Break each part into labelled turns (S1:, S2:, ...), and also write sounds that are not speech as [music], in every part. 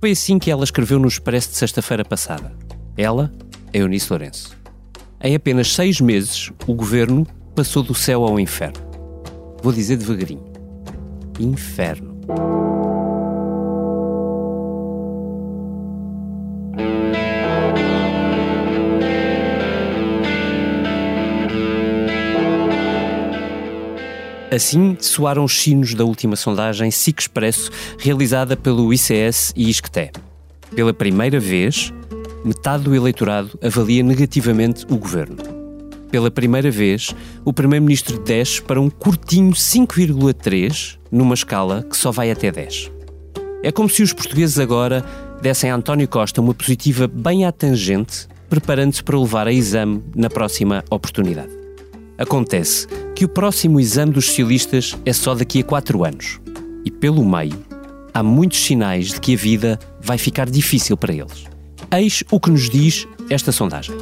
S1: Foi assim que ela escreveu no Expresso de sexta-feira passada. Ela é Eunice Lourenço. Em apenas seis meses, o governo passou do céu ao inferno. Vou dizer devagarinho: inferno. Assim soaram os sinos da última sondagem SIC Expresso, realizada pelo ICS e ISCTE. Pela primeira vez, metade do eleitorado avalia negativamente o governo. Pela primeira vez, o primeiro-ministro desce para um curtinho 5,3 numa escala que só vai até 10. É como se os portugueses agora dessem a António Costa uma positiva bem à tangente, preparando-se para levar a exame na próxima oportunidade. Acontece que o próximo exame dos socialistas é só daqui a quatro anos. E pelo meio, há muitos sinais de que a vida vai ficar difícil para eles. Eis o que nos diz esta sondagem.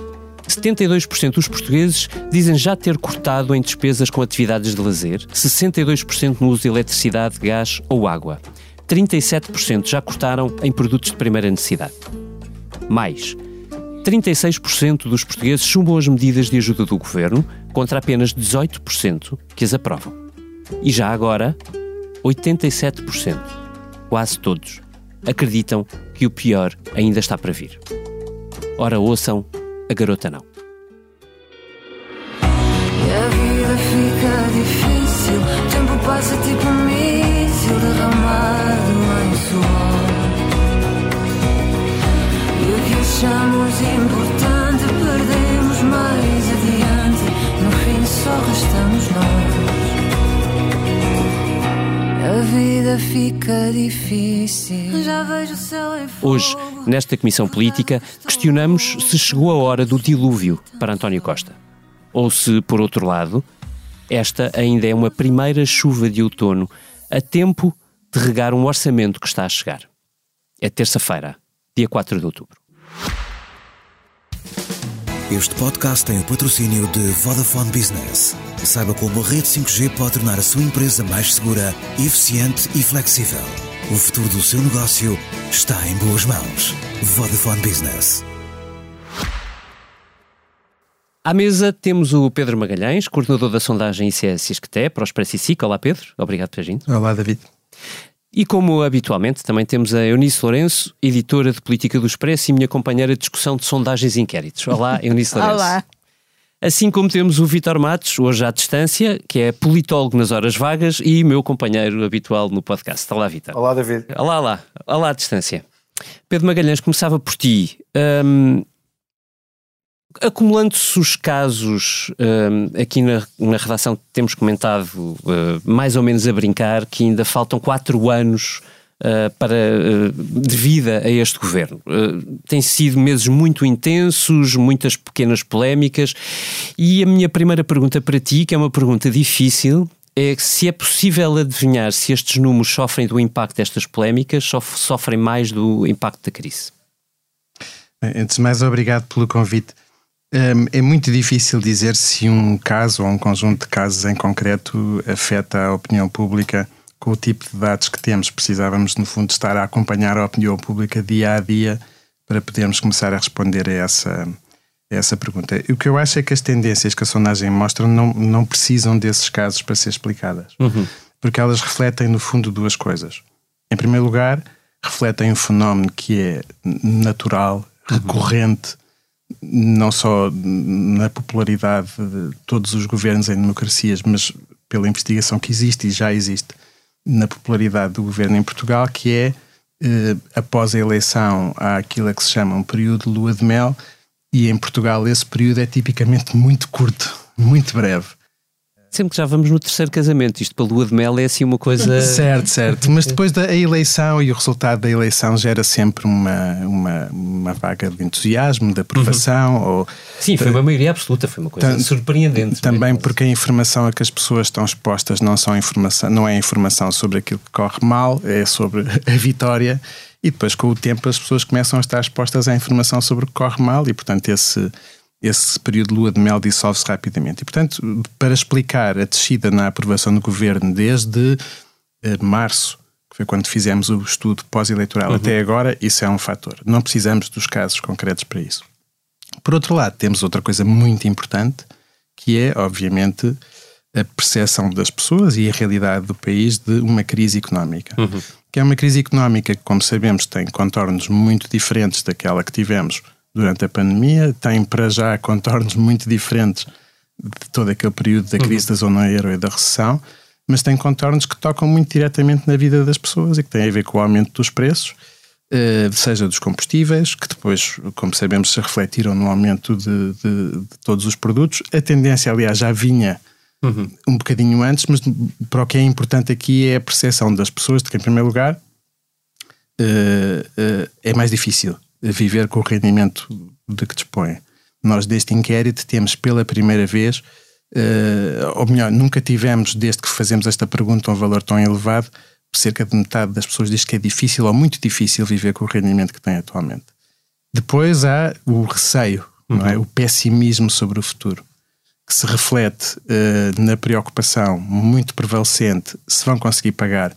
S1: 72% dos portugueses dizem já ter cortado em despesas com atividades de lazer, 62% no uso de eletricidade, gás ou água. 37% já cortaram em produtos de primeira necessidade. Mais, 36% dos portugueses chumbam as medidas de ajuda do governo, contra apenas 18% que as aprovam. E já agora, 87%, quase todos, acreditam que o pior ainda está para vir. Ora, ouçam, a garota não.
S2: E a vida fica difícil, o tempo passa tipo míssil derramado achamos importante perdemos mais adiante, no fim só restamos nós. A vida fica difícil. Já vejo o céu em fogo.
S1: Hoje, nesta Comissão Política, questionamos se chegou a hora do dilúvio para António Costa. Ou se, por outro lado, esta ainda é uma primeira chuva de outono a tempo de regar um orçamento que está a chegar. É terça-feira, dia 4 de outubro.
S3: Este podcast tem o patrocínio de Vodafone Business. Saiba como a rede 5G pode tornar a sua empresa mais segura, eficiente e flexível. O futuro do seu negócio está em boas mãos. Vodafone Business.
S1: À mesa temos o Pedro Magalhães, coordenador da sondagem ICS ISCTE para o Expresso e SIC. Olá Pedro, obrigado por ter vindo.
S4: Olá, David.
S1: E como habitualmente, também temos a Eunice Lourenço, editora de Política do Expresso e minha companheira de discussão de sondagens e inquéritos. Olá, [laughs] Eunice Lourenço.
S5: Olá.
S1: Assim como temos o Vitor Matos, hoje à distância, que é politólogo nas horas vagas e meu companheiro habitual no podcast. Olá, Vitor.
S4: Olá, David.
S1: Olá, olá. Olá à distância. Pedro Magalhães, começava por ti. Hum, Acumulando-se os casos, hum, aqui na, na redação temos comentado, uh, mais ou menos a brincar, que ainda faltam quatro anos uh, para, uh, de vida a este governo. Uh, têm sido meses muito intensos, muitas pequenas polémicas, e a minha primeira pergunta para ti, que é uma pergunta difícil, é se é possível adivinhar se estes números sofrem do impacto destas polémicas, sof- sofrem mais do impacto da crise.
S4: Antes de mais, obrigado pelo convite. Hum, É muito difícil dizer se um caso ou um conjunto de casos em concreto afeta a opinião pública com o tipo de dados que temos. Precisávamos, no fundo, estar a acompanhar a opinião pública dia a dia para podermos começar a responder a essa, a essa pergunta. O que eu acho é que as tendências que a sondagem mostra não, não precisam desses casos para ser explicadas. Porque elas refletem, no fundo, duas coisas. Em primeiro lugar, refletem um fenómeno que é natural, recorrente, não só na popularidade de todos os governos em democracias, mas pela investigação que existe e já existe na popularidade do governo em Portugal, que é eh, após a eleição há aquilo que se chama um período de lua de mel e em Portugal esse período é tipicamente muito curto, muito breve.
S1: Sempre que já vamos no terceiro casamento, isto para a lua de mel é assim uma coisa. [laughs]
S4: Certo, certo. [laughs] Mas depois da eleição e o resultado da eleição gera sempre uma, uma, uma vaga de entusiasmo, de aprovação. Ou,
S1: Sim, foi uma maioria absoluta, foi uma coisa
S4: Tam-
S1: surpreendente.
S4: também
S1: mesmo.
S4: porque a informação a que as pessoas estão expostas não, são informação, não é informação sobre aquilo que corre mal, é sobre [laughs] a vitória. E depois, com o tempo, as pessoas começam a estar expostas à informação sobre o que corre mal e, portanto, esse, esse período de lua de mel dissolve-se rapidamente. E, portanto, para explicar a descida na aprovação do governo desde eh, março, que foi quando fizemos o estudo pós-eleitoral uhum. até agora, isso é um fator. Não precisamos dos casos concretos para isso. Por outro lado, temos outra coisa muito importante, que é, obviamente, a percepção das pessoas e a realidade do país de uma crise económica. Uhum. Que é uma crise económica que, como sabemos, tem contornos muito diferentes daquela que tivemos durante a pandemia, tem para já contornos muito diferentes de todo aquele período da crise uhum. da zona euro e da recessão, mas tem contornos que tocam muito diretamente na vida das pessoas e que têm a ver com o aumento dos preços, eh, seja dos combustíveis, que depois, como sabemos, se refletiram no aumento de, de, de todos os produtos. A tendência, aliás, já vinha uhum. um bocadinho antes, mas para o que é importante aqui é a percepção das pessoas de que, em primeiro lugar, eh, eh, é mais difícil viver com o rendimento de que dispõe. Nós, deste inquérito, temos pela primeira vez, uh, ou melhor, nunca tivemos, desde que fazemos esta pergunta, um valor tão elevado, cerca de metade das pessoas diz que é difícil ou muito difícil viver com o rendimento que tem atualmente. Depois há o receio, uhum. é? Uhum. o pessimismo sobre o futuro, que se reflete uh, na preocupação muito prevalecente se vão conseguir pagar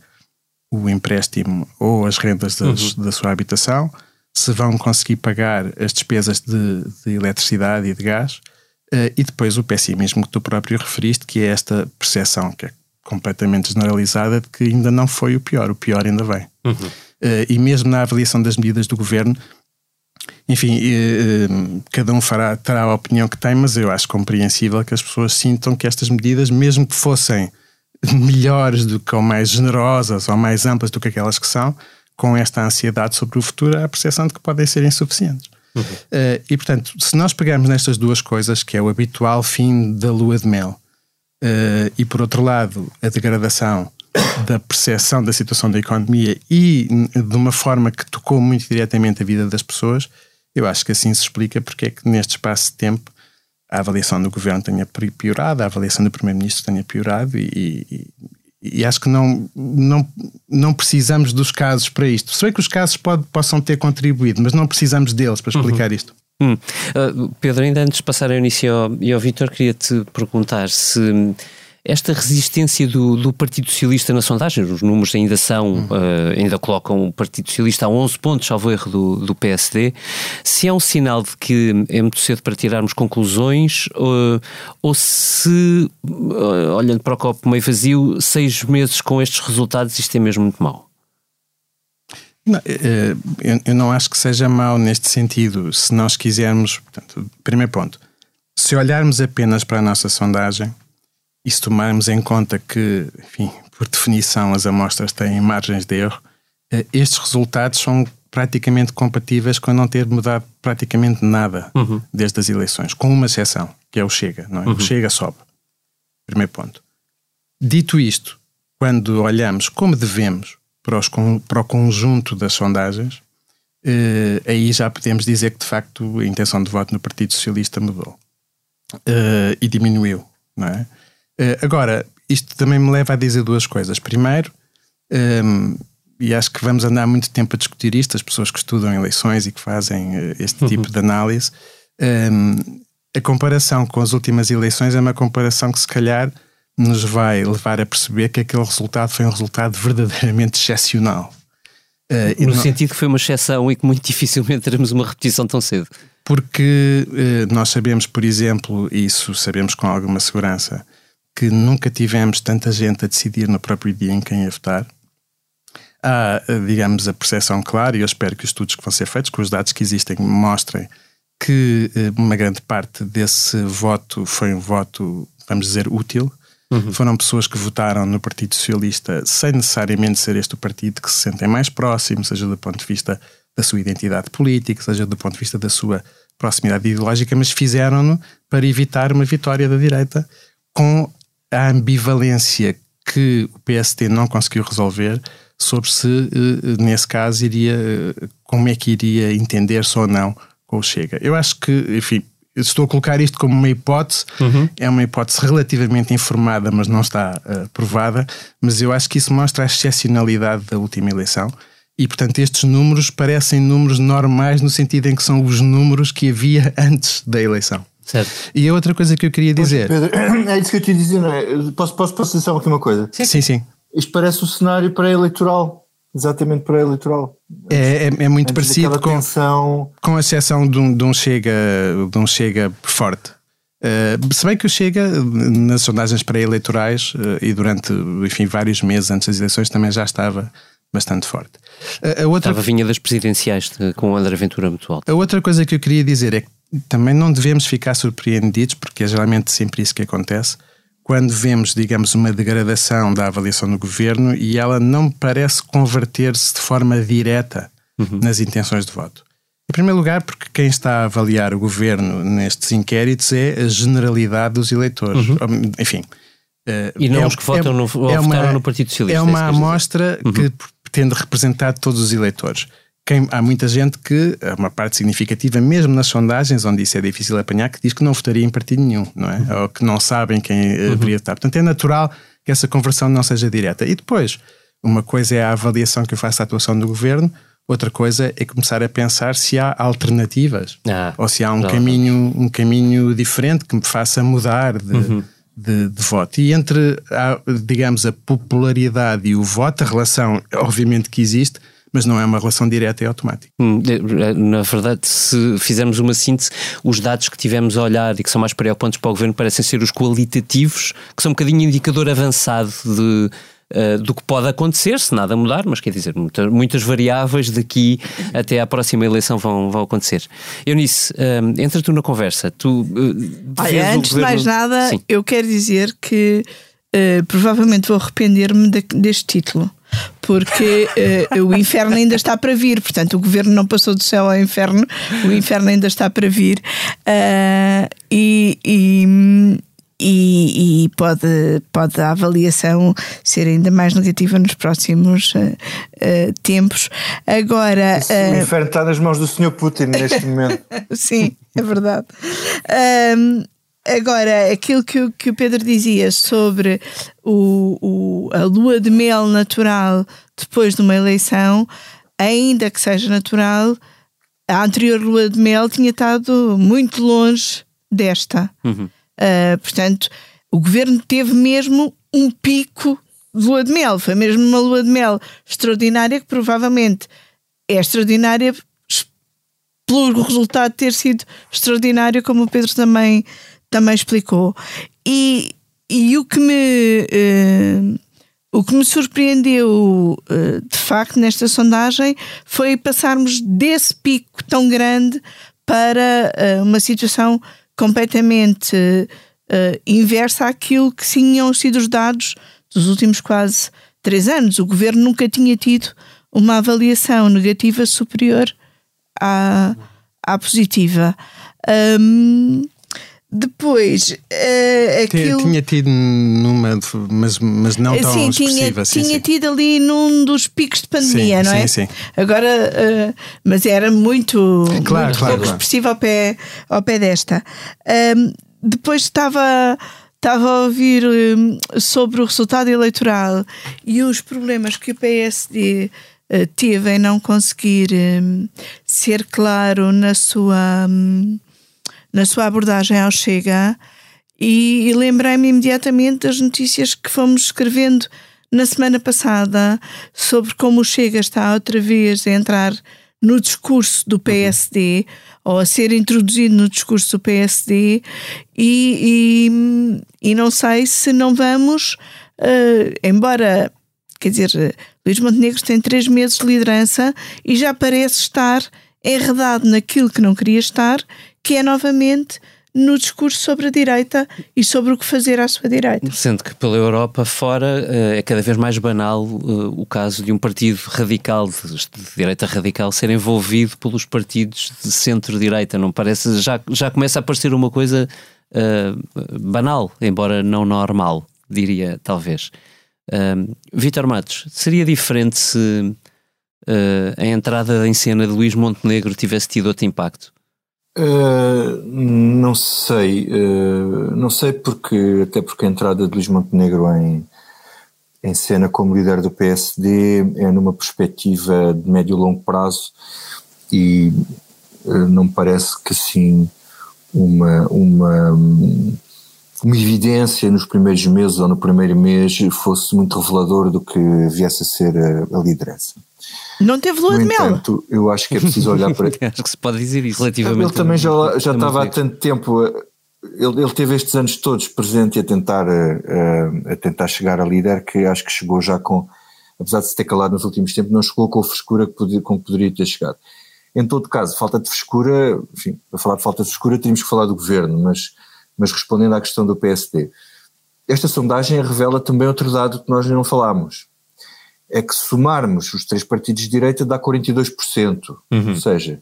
S4: o empréstimo ou as rendas das, uhum. da sua habitação, se vão conseguir pagar as despesas de, de eletricidade e de gás, uh, e depois o pessimismo que tu próprio referiste, que é esta percepção que é completamente generalizada de que ainda não foi o pior, o pior ainda vem. Uhum. Uh, e mesmo na avaliação das medidas do governo, enfim, uh, cada um fará, terá a opinião que tem, mas eu acho compreensível que as pessoas sintam que estas medidas, mesmo que fossem melhores do que ou mais generosas ou mais amplas do que aquelas que são, com esta ansiedade sobre o futuro, há a percepção de que podem ser insuficientes. Uhum. Uh, e portanto, se nós pegarmos nestas duas coisas, que é o habitual fim da lua de mel, uh, e por outro lado, a degradação da percepção da situação da economia e de uma forma que tocou muito diretamente a vida das pessoas, eu acho que assim se explica porque é que neste espaço de tempo a avaliação do governo tenha piorado, a avaliação do primeiro-ministro tenha piorado e, e, e acho que não, não, não precisamos dos casos para isto. Se bem que os casos pode, possam ter contribuído, mas não precisamos deles para explicar uhum. isto.
S1: Hum. Uh, Pedro, ainda antes de passar a início e ao, ao Vítor, queria-te perguntar se esta resistência do, do, Partido Socialista na sondagem, os números ainda são, uh, ainda colocam o Partido Socialista a 11 pontos, salvo erro, do, do PSD, se é um sinal de que é muito cedo para tirarmos conclusões, uh, ou se, uh, olhando para o copo meio vazio, seis meses com estes resultados, isto é mesmo muito mau?
S4: Não, eu não acho que seja mau neste sentido. Se nós quisermos, portanto, primeiro ponto, se olharmos apenas para a nossa sondagem, e se tomarmos em conta que, enfim, por definição, as amostras têm margens de erro, eh, estes resultados são praticamente compatíveis com não ter mudado praticamente nada uhum. desde as eleições, com uma exceção, que é o Chega, não é? Uhum. O Chega sobe. Primeiro ponto. Dito isto, quando olhamos como devemos para, os, para o conjunto das sondagens, eh, aí já podemos dizer que de facto a intenção de voto no Partido Socialista mudou eh, e diminuiu, não é? Uh, agora, isto também me leva a dizer duas coisas. Primeiro, um, ehm, e acho que vamos andar muito tempo a discutir isto, as pessoas que estudam eleições e que fazem uh, este uhum. [laughs] tipo de análise, um, ehm, a comparação com as últimas eleições é uma comparação que se calhar nos vai levar a perceber que aquele resultado foi um resultado verdadeiramente excepcional.
S1: Uh, no não... sentido que foi uma exceção e que muito [laughs] dificilmente teremos uma repetição tão cedo.
S4: Porque uh, nós sabemos, por exemplo, isso sabemos com alguma segurança, que nunca tivemos tanta gente a decidir no próprio dia em quem ia votar. Há, digamos, a percepção clara, e eu espero que os estudos que vão ser feitos, com os dados que existem, mostrem que eh, uma grande parte desse voto foi um voto, vamos dizer, útil. Uhum. Foram pessoas que votaram no Partido Socialista sem necessariamente ser este o partido que se sentem mais próximo, seja do ponto de vista da sua identidade política, seja do ponto de vista da sua proximidade ideológica, mas fizeram-no para evitar uma vitória da direita com a ambivalência que o PST não conseguiu resolver sobre se, eh, nesse caso, iria, eh, como é que iria entender-se ou não com o Chega. Eu acho que, enfim, estou a colocar isto como uma hipótese, uhum. é uma hipótese relativamente informada, mas não está uh, provada, mas eu acho que isso mostra a excepcionalidade da última eleição. E, portanto, estes números parecem números normais no sentido em que são os números que havia [laughs] antes da eleição.
S1: Certo.
S4: E a outra coisa que eu queria dizer.
S5: Pois, Pedro, [coughs] é isso que eu te ia dizer, não é? Posso, posso, posso dizer só aqui uma coisa?
S4: Sim, sim. sim.
S5: Isto parece o cenário pré-eleitoral exatamente pré-eleitoral.
S4: É, é, é, muito
S5: Antes
S4: parecido com,
S5: tensão...
S4: com a exceção de um, de um, chega, de um chega forte. Uh, se bem que o Chega, nas sondagens pré-eleitorais uh, e durante enfim, vários meses antes das eleições, também já estava bastante forte.
S1: Uh, a outra... Estava vinha das presidenciais de, com o André Ventura muito alto.
S4: A outra coisa que eu queria dizer é que também não devemos ficar surpreendidos, porque é geralmente sempre isso que acontece, quando vemos, digamos, uma degradação da avaliação do governo e ela não parece converter-se de forma direta uhum. nas intenções de voto. Em primeiro lugar, porque quem está a avaliar o governo nestes inquéritos é a generalidade dos eleitores. Uhum. Enfim.
S1: E não é, os que votam é, no, é uma, no Partido Socialista.
S4: É, é uma amostra uhum. que pretende representar todos os eleitores quem, há muita gente que, uma parte significativa, mesmo nas sondagens, onde isso é difícil apanhar, que diz que não votaria em partido nenhum, não é? Uhum. Ou que não sabem quem uhum. deveria estar. Portanto, é natural que essa conversão não seja direta. E depois, uma coisa é a avaliação que eu faço da atuação do governo, outra coisa é começar a pensar se há alternativas ah, ou se há um caminho, um caminho diferente que me faça mudar de. Uhum. De, de, voto. E entre, a, digamos, a popularidade e o voto, a relação, obviamente que existe, mas não é uma relação direta e automática. Hum,
S1: na verdade, se fizermos uma síntese, os dados que tivemos a olhar e que são mais preocupantes para o governo parecem ser os qualitativos, que são um bocadinho indicador avançado de. Uh, do que pode acontecer se nada mudar, mas quer dizer, muitas, muitas variáveis daqui até à próxima eleição vão, vão acontecer. Eunice, uh, entra tu na conversa. Tu, uh,
S6: Olha, antes governo... de mais nada, Sim. eu quero dizer que provavelmente vou arrepender-me de, deste título porque uh, o inferno ainda está para vir. Portanto, o governo não passou do céu ao inferno, o inferno ainda está para vir. Uh, e, e e, e, pode, pode a avaliação ser ainda mais negativa nos próximos uh, uh, tempos. Agora.
S5: Uh, o inferno está nas mãos do Sr. Putin neste momento. [laughs]
S6: Sim, é verdade. Agora, aquilo que, o, que o Pedro dizia sobre o, o, a lua de mel natural depois de uma eleição, ainda que seja natural, a anterior lua de mel tinha estado muito longe desta. Uhum. Uh, portanto, o governo teve mesmo um pico de lua de mel. Foi mesmo uma lua de mel extraordinária que provavelmente é extraordinária pelo resultado ter sido extraordinário, como o Pedro também também explicou. E, e o que me. Uh, o que me surpreendeu uh, de facto nesta sondagem foi passarmos desse pico tão grande para uh, uma situação completamente inversa àquilo que tinham sido os dados dos últimos quase três anos. O governo nunca tinha tido uma avaliação negativa superior à, à positiva. Um, depois, uh, aquilo...
S4: Tinha tido numa, mas, mas não tão sim,
S6: expressiva.
S4: Tinha, sim,
S6: tinha
S4: sim.
S6: tido ali num dos picos de pandemia,
S4: sim,
S6: não é?
S4: Sim, sim.
S6: Agora, uh, mas era muito,
S4: claro,
S6: muito
S4: claro,
S6: pouco
S4: claro.
S6: expressiva ao pé, ao pé desta. Um, depois estava estava a ouvir um, sobre o resultado eleitoral e os problemas que o PSD eh, teve em não conseguir um, ser claro na sua. Um, na sua abordagem ao Chega e, e lembrei-me imediatamente das notícias que fomos escrevendo na semana passada sobre como o Chega está outra vez a entrar no discurso do PSD ou a ser introduzido no discurso do PSD e, e, e não sei se não vamos, uh, embora, quer dizer, Luís Montenegro tem três meses de liderança e já parece estar enredado naquilo que não queria estar que é novamente no discurso sobre a direita e sobre o que fazer à sua direita.
S1: Sendo que pela Europa fora eh, é cada vez mais banal eh, o caso de um partido radical, de direita radical, ser envolvido pelos partidos de centro-direita. Não parece? Já, já começa a parecer uma coisa uh, banal, embora não normal, diria talvez. Vítor Matos, seria diferente se uh, a entrada em cena de Luís Montenegro tivesse tido outro impacto?
S5: Uh, não sei, uh, não sei porque, até porque a entrada de Luís Montenegro em, em cena como líder do PSD é numa perspectiva de médio e longo prazo e uh, não parece que assim uma, uma, uma evidência nos primeiros meses ou no primeiro mês fosse muito revelador do que viesse a ser a, a liderança.
S6: Não teve lua
S5: no
S6: de mel.
S5: Entanto, eu acho que é preciso olhar para. [laughs]
S1: Acho que se pode dizer isso relativamente.
S5: Ele também já, já
S1: a
S5: estava há tanto tempo. a- Ele, ele teve estes anos todos presente e a tentar, a, a tentar chegar a líder, que acho que chegou já com, apesar de se ter calado nos últimos tempos, não chegou com a frescura que podia, com que poderia ter chegado. Em todo caso, falta de frescura, enfim, para falar de falta de frescura, teríamos que falar do governo, mas, mas respondendo à questão do PSD. Esta sondagem revela também outro dado que nós não falámos. É que somarmos os três partidos de direita dá 42%. Ou seja,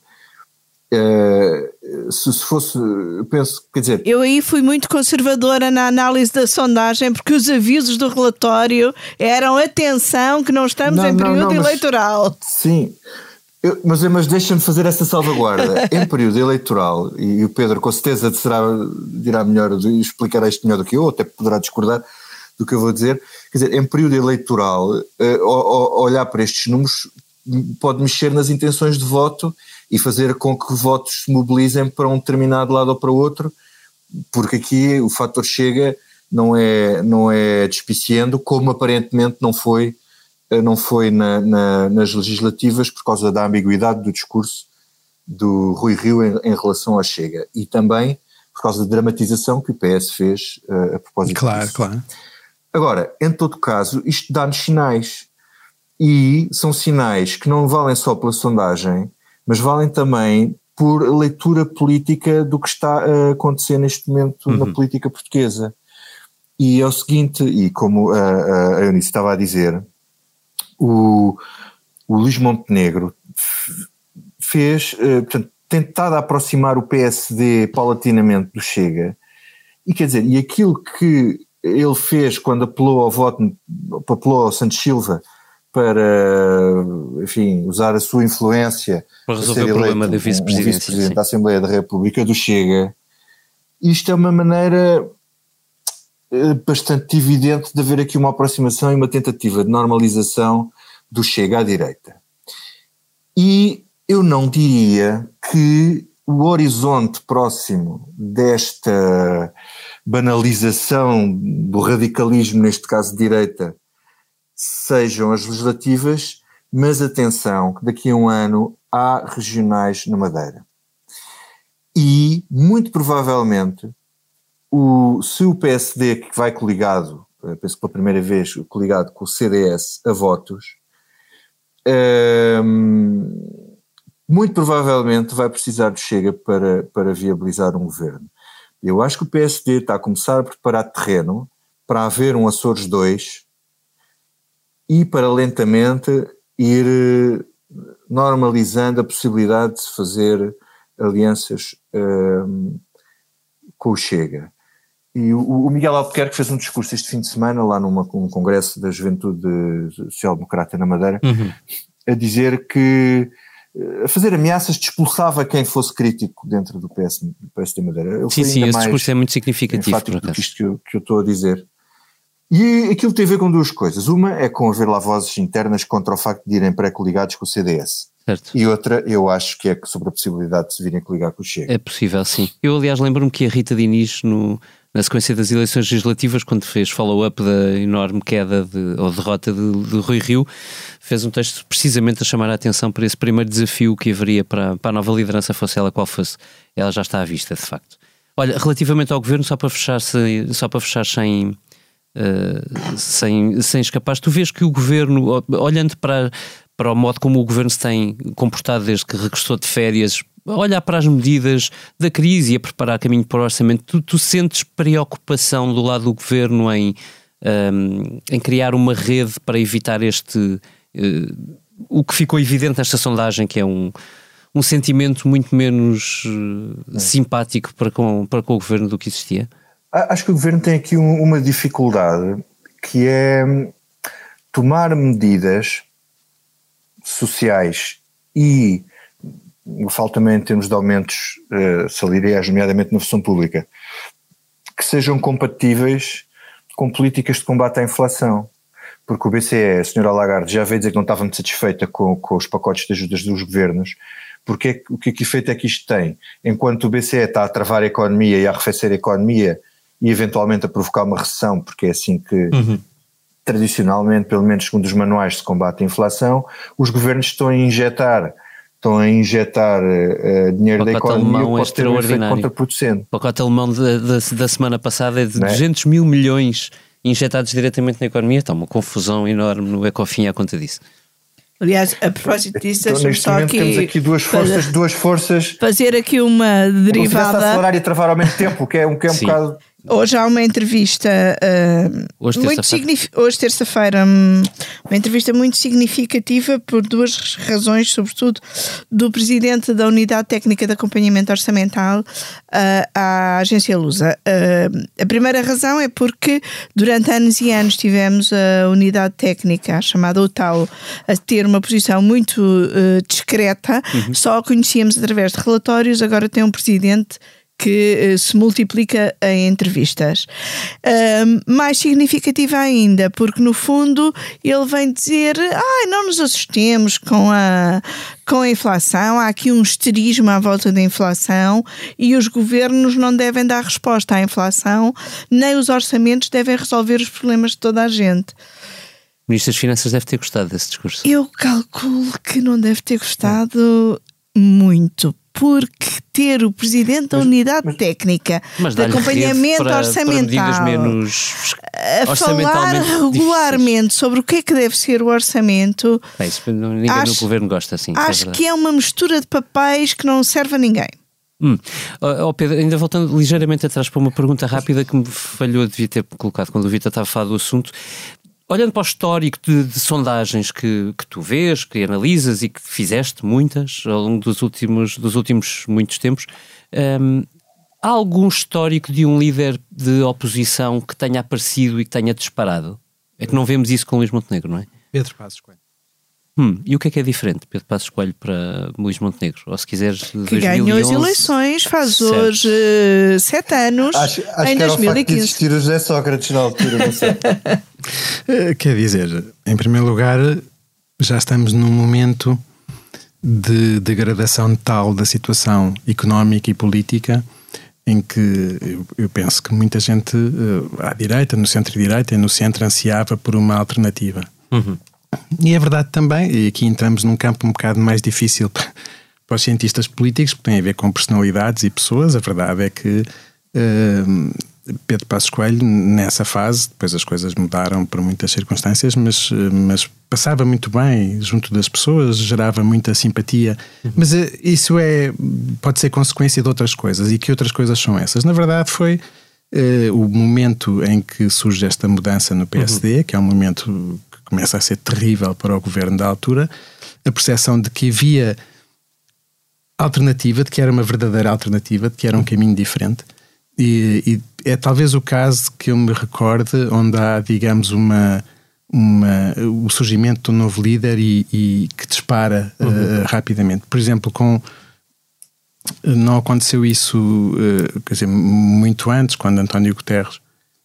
S5: eh, se, se fosse, eu penso, quer dizer,
S6: Eu aí fui muito conservadora na análise da sondagem, porque os avisos do relatório eram atenção que não estamos
S5: Não,
S6: em
S5: não,
S6: período
S5: não, mas-
S6: eleitoral.
S5: Sim, Eu- mas, mas deixa-me fazer essa salvaguarda. [laughs] em período eleitoral, e o Pedro com certeza será, dirá melhor, explicará isto melhor do que eu, ou até poderá discordar do que eu vou dizer. Quer dizer, em período eleitoral, eh, o- o- olhar para estes números pode mexer nas intenções de voto e fazer com que votos se mobilizem para um determinado lado ou para outro, porque aqui o fator chega não é, não é despiciando, como aparentemente não foi, não foi na- na- nas legislativas por causa da ambiguidade do discurso do Rui Rio em, em relação à Chega e também por causa da dramatização que o PS fez eh, a propósito
S4: Claro,
S5: disso.
S4: claro.
S5: Agora, em todo caso, isto dá-nos sinais. E são sinais que não valem só pela sondagem, mas valem também por leitura política do que está a acontecer neste momento na política portuguesa. E é o seguinte, e como a, a Eunice estava a dizer, o, o Luís Montenegro fez, eh, portanto, tentado aproximar o PSD paulatinamente do Chega, e quer dizer, e aquilo que ele fez quando apelou ao voto, apelou ao Santos Silva para, enfim, usar a sua influência
S1: Para resolver o
S5: eleito
S1: problema da
S5: um- um vice-presidente
S1: sim.
S5: da Assembleia da República do Chega, isto é uma maneira bastante evidente de haver aqui uma aproximação e uma tentativa de normalização do Chega à direita. E eu não diria que o horizonte próximo desta banalização do radicalismo, neste caso de direita, sejam as legislativas, mas atenção, que daqui a um ano há regionais na Madeira. E, muito provavelmente, o, se o PSD, que vai coligado, eh, penso que pela primeira vez, coligado com o CDS a votos, ehm, muito provavelmente vai precisar do Chega para, para viabilizar um governo. Eu acho que o PSD está a começar a preparar terreno para haver um Açores 2 e para lentamente ir eh, normalizando a possibilidade de se fazer alianças ehm, com o Chega. E o, Miguel Albuquerque fez um discurso este fim de semana lá numa, num congresso da Juventude Social-Democrata na Madeira,
S1: Uhum.
S5: a dizer que eh, a fazer ameaças de expulsava quem fosse crítico dentro do, PS, do PSD Madeira. Ele
S1: Sim, sim, esse discurso é muito significativo, por
S5: do que isto que eu, que eu estou a dizer. E aquilo tem a ver com duas coisas. Uma é com haver lá vozes internas contra o facto de irem pré-coligados com o CDS.
S1: Certo.
S5: E outra, eu acho que é sobre a possibilidade de se virem coligar com o Chega.
S1: É possível, sim. Eu, aliás, lembro-me que a Rita Diniz, no, na sequência das eleições legislativas, quando fez follow-up da enorme queda de, ou derrota de, de Rui Rio, fez um texto precisamente a chamar a atenção para esse primeiro desafio que haveria para, para a nova liderança, fosse ela qual fosse. Ela já está à vista, de facto. Olha, relativamente ao governo, só para fechar, se- só para fechar sem, eh, sem, sem escapar, tu vês que o governo, olhando para, para o modo como o governo se tem comportado desde que regressou de férias, olhar para as medidas da crise e a preparar caminho para o orçamento, tu, tu sentes preocupação do lado do governo em, ehm, em criar uma rede para evitar este. eh, o que ficou evidente nesta sondagem, que é um, um sentimento muito menos eh, simpático para com, para com o governo do que existia?
S5: Acho que o governo tem aqui um- uma dificuldade que é hum, tomar medidas sociais e eu falo também em termos de aumentos eh, salariais, nomeadamente na função pública, que sejam compatíveis com políticas de combate à inflação. Porque o BCE, a senhora Lagarde, já veio dizer que não estava muito satisfeita com, com os pacotes de ajudas dos governos, porque é o que, que efeito é que isto tem? Enquanto o BCE está a travar a economia e a arrefecer a economia, e eventualmente a provocar uma recessão, porque é assim que uhum. tradicionalmente, pelo menos segundo os manuais, se combate a inflação, os governos estão a injetar estão a injetar uh, dinheiro da economia
S1: alemão pode ter um efeito
S5: contraproducente.
S1: O pacote alemão da, da, da semana passada é de é? 200 mil milhões injetados diretamente na economia. Está uma confusão enorme no Ecofin à conta disso.
S6: Aliás, a propósito disso,
S5: então, neste momento aqui, temos aqui duas forças, duas forças.
S6: Fazer aqui uma derivada.
S5: Como acelerar e travar ao mesmo tempo, que é um, que é um bocado.
S6: Hoje há uma entrevista uh, hoje muito significativa. Hoje, terça-feira, hum, uma entrevista muito significativa por duas razões, sobretudo do presidente da Unidade Técnica de Acompanhamento Orçamental uh, à agência Lusa. Uh, a primeira razão é porque durante anos e anos tivemos a unidade técnica, a chamada OTAU, a ter uma posição muito discreta, uhum. só a conhecíamos através de relatórios, agora tem um presidente que uh, se multiplica em entrevistas. Uh, mais significativa ainda, porque no fundo ele vem dizer: ai, não nos assustemos com a, com a inflação, há aqui um histerismo à volta da inflação e os governos não devem dar resposta à inflação, nem os orçamentos devem resolver os problemas de toda a gente.
S1: O Ministro das Finanças deve ter gostado desse discurso.
S6: Eu calculo que não deve ter gostado muito, porque ter o presidente da unidade mas, técnica mas de acompanhamento para, orçamental
S1: para menos
S6: a falar regularmente sobre o que é que deve ser o orçamento.
S1: É isso, ninguém acho, no governo gosta assim.
S6: É acho é que é uma mistura de papéis que não serve a ninguém.
S1: Hum. Oh, Pedro, ainda voltando ligeiramente atrás para uma pergunta rápida que me falhou, devia ter colocado quando o Vitor estava a falar do assunto. Olhando para o histórico de, de, sondagens que, que tu vês, que analisas e que fizeste muitas ao longo dos últimos, dos últimos muitos tempos, um, há algum histórico de um líder de oposição que tenha aparecido e que tenha disparado? É que não vemos isso com Luís Montenegro, não é?
S4: Pedro Passos Coelho.
S1: Hum, e o que é que é diferente, Pedro Passos Coelho, para Luís Montenegro? Ou se quiseres,
S6: que 2011, ganhou as eleições faz certo. hoje uh, sete anos,
S5: acho, acho
S6: em
S5: que 2015. Acho que era o José Sócrates na altura, não sei. [laughs]
S4: Eh, quer dizer, em primeiro lugar, já estamos num momento de degradação tal da situação económica e política em que eu, penso que muita gente uh, à direita, no centro-direita e no centro ansiava por uma alternativa. Uhum. E é verdade também, e aqui entramos num campo um bocado mais difícil para, [laughs] para os cientistas políticos, porque tem a ver com personalidades e pessoas. A verdade é que uh, Pedro Passos Coelho, nessa fase, depois as coisas mudaram por muitas circunstâncias, mas, mas passava muito bem junto das pessoas, gerava muita simpatia. Uhum. Mas uh, isso é, pode ser consequência de outras coisas. E que outras coisas são essas? Na verdade, foi. Uh, o momento em que surge esta mudança no PSD, uhum. que é um momento começa a ser terrível para o governo da altura, a percepção de que havia alternativa, de que era uma verdadeira alternativa, de que era um caminho diferente. E, e é talvez o caso que eu me recorde onde há, digamos, uma, uma, o surgimento de um novo líder e, e que dispara uhum. uh, rapidamente. Por exemplo, com não aconteceu isso, uh, quer dizer, muito antes, quando António Guterres